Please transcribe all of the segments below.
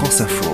France Info.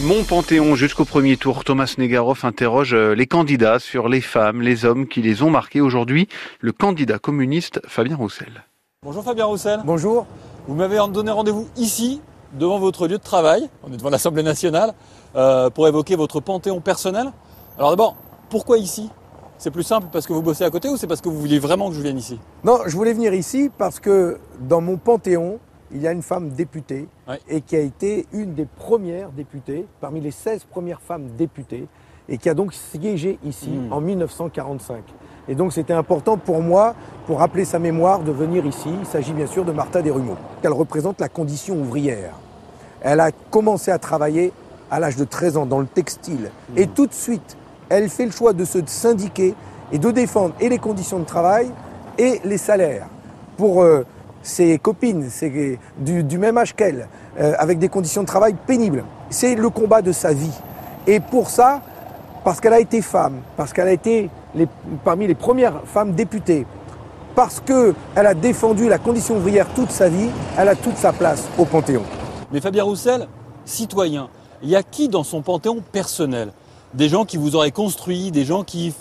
Mon Panthéon jusqu'au premier tour, Thomas Negaroff interroge euh, les candidats sur les femmes, les hommes qui les ont marqués. Aujourd'hui, le candidat communiste Fabien Roussel. Bonjour Fabien Roussel. Bonjour. Vous m'avez donné rendez-vous ici, devant votre lieu de travail, on est devant l'Assemblée nationale, euh, pour évoquer votre panthéon personnel. Alors d'abord, pourquoi ici? C'est plus simple parce que vous bossez à côté ou c'est parce que vous vouliez vraiment que je vienne ici? Non, je voulais venir ici parce que dans mon panthéon, il y a une femme députée Ouais. et qui a été une des premières députées, parmi les 16 premières femmes députées, et qui a donc siégé ici Mm. en 1945. Et donc c'était important pour moi, pour rappeler sa mémoire, de venir ici. Il s'agit bien sûr de Martha Desrumeaux. Elle représente la condition ouvrière. Elle a commencé à travailler à l'âge de 13 ans dans le textile. Et tout de suite, elle fait le choix de se syndiquer et de défendre et les conditions de travail et les salaires pour euh, ses copines ses- du, même âge qu'elle, euh, avec des conditions de travail pénibles. C'est le combat de sa vie. Et pour ça, parce qu'elle a été femme, parce qu'elle a été parmi les premières femmes députées, parce qu'elle a défendu la condition ouvrière toute sa vie, elle a toute sa place au Panthéon. Mais Fabien Roussel, citoyen, il y a qui dans son panthéon personnel? Des gens qui vous auraient construit, des gens qui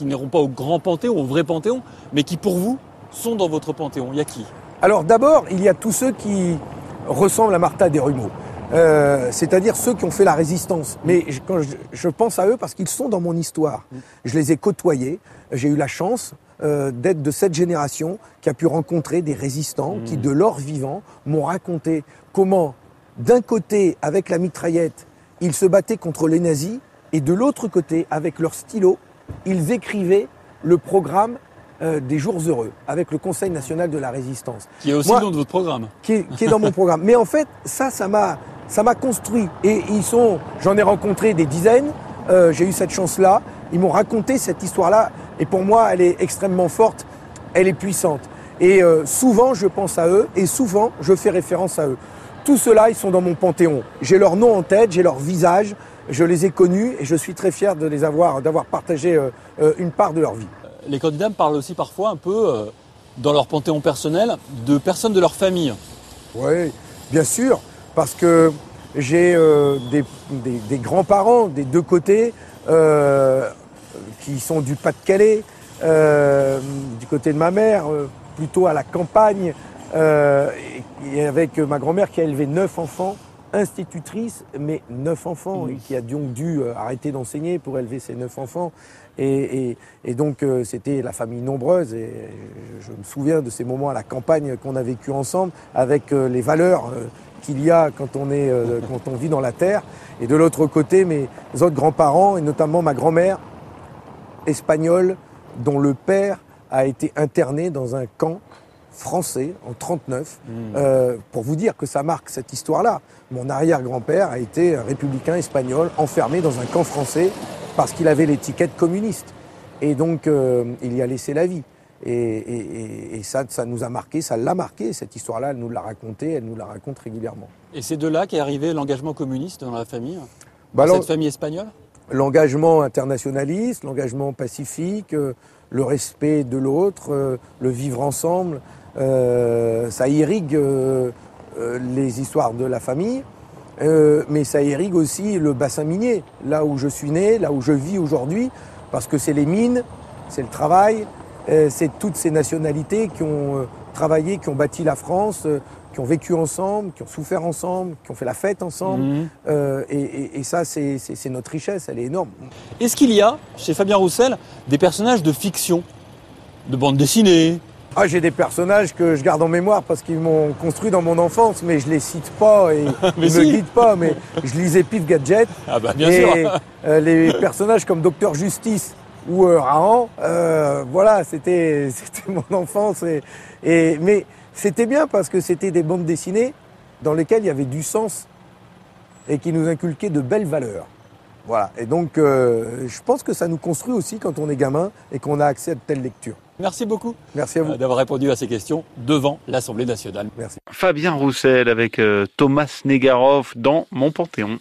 n'iront pas au grand panthéon, au vrai panthéon, mais qui pour vous sont dans votre panthéon. Il y a qui? Alors d'abord, il y a tous ceux qui ressemblent à Martha Desrumeaux. Euh, c'est-à-dire ceux qui ont fait la résistance. Mais je, quand je, je pense à eux parce qu'ils sont dans mon histoire. Je les ai côtoyés. J'ai eu la chance euh, d'être de cette génération qui a pu rencontrer des résistants qui, de leur vivant, m'ont raconté comment, d'un côté, avec la mitraillette, ils se battaient contre les nazis, et de l'autre côté, avec leur stylo, ils écrivaient le programme euh, des jours heureux, avec le Conseil national de la résistance Qui est aussi Moi- de votre programme. qui est, qui est dans mon programme. Mais en fait, ça, ça m'a, ça m'a construit. Et ils sont, j'en ai rencontré des dizaines. euh, j'ai eu cette chance-là. Ils m'ont raconté cette histoire-là. Et pour moi, elle est extrêmement forte. Elle est puissante. Et euh, souvent, je pense à eux. Et souvent, je fais référence à eux. Tous ceux-là, ils sont dans mon panthéon. J'ai leur nom en tête, j'ai leur visage. Je les ai connus et je suis très fier de les avoir, d'avoir partagé une part de leur vie. Les candidats parlent aussi parfois un peu, euh, dans leur panthéon personnel, de personnes de leur famille. Oui, bien sûr, parce que j'ai euh, des, grands-parents des deux côtés euh, qui sont du Pas-de-Calais, du côté de ma mère, plutôt à la campagne, et avec ma grand-mère qui a élevé neuf enfants, institutrice, mais neuf enfants, et qui a donc dû euh, arrêter d'enseigner pour élever ses neuf enfants. Et, et- et donc euh, c'était la famille nombreuse, et je, je me souviens de ces moments à la campagne qu'on a vécu ensemble, avec euh, les valeurs qu'il y a quand on, est, quand on vit dans la terre. Et de l'autre côté, mes autres grands-parents, et notamment ma grand-mère, espagnole, dont le père a été interné dans un camp français en 39, euh, pour vous dire que ça marque cette histoire-là. Mon arrière-grand-père a été un républicain espagnol enfermé dans un camp français parce qu'il avait l'étiquette communiste. Et donc, euh, il y a laissé la vie. Et, et- et- et ça, ça nous a marqué, ça l'a marqué, cette histoire-là, elle nous l'a racontée, elle nous la raconte régulièrement. Et c'est de là qu'est arrivé l'engagement communiste dans la famille, Bah dans cette famille espagnole? l'engagement internationaliste, l'engagement pacifique, euh, le respect de l'autre, euh, le vivre ensemble, ça irrigue euh, euh, les histoires de la famille, euh, mais ça irrigue aussi le bassin minier, là où je suis né, là où je vis aujourd'hui, parce que c'est les mines, c'est le travail, euh, c'est toutes ces nationalités qui ont euh, travaillé, qui ont bâti la France, euh, qui ont vécu ensemble, qui ont souffert ensemble, qui ont fait la fête ensemble. Mhm. Euh, et, et- et ça, c'est notre richesse, elle est énorme. Est-ce qu'il y a, chez Fabien Roussel, des personnages de fiction De bande dessinée Ah, j'ai des personnages que je garde en mémoire parce qu'ils m'ont construit dans mon enfance, mais je les cite pas et Mais ils me si. guident pas. Mais je lisais Pif Gadget. Ah bah bien et sûr euh, les personnages comme Docteur Justice ou euh, Rahan, euh, voilà, c'était c'était mon enfance. Et, et- mais c'était bien parce que c'était des bandes dessinées dans lesquelles il y avait du sens et qui nous inculquaient de belles valeurs. Voilà. Et donc, euh, je pense que ça nous construit aussi quand on est gamin et qu'on a accès à de telles lectures. Merci beaucoup Merci à vous. euh, d'avoir répondu à ces questions devant l'Assemblée nationale. Merci. Fabien Roussel avec euh, Thomas Negaroff dans Mon Panthéon.